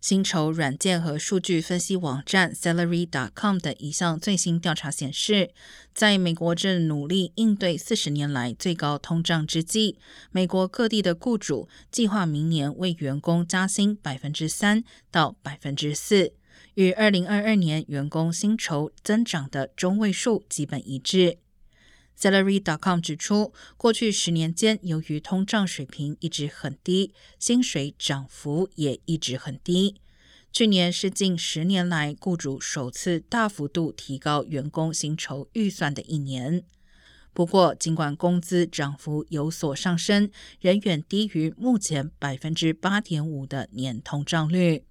薪酬软件和数据分析网站 Salary.com 的一项最新调查显示，在美国正努力应对四十年来最高通胀之际，美国各地的雇主计划明年为员工加薪百分之三到百分之四，与二零二二年员工薪酬增长的中位数基本一致。Salary.com 指出，过去十年间，由于通胀水平一直很低，薪水涨幅也一直很低。去年是近十年来雇主首次大幅度提高员工薪酬预算的一年。不过，尽管工资涨幅有所上升，仍远低于目前百分之八点五的年通胀率。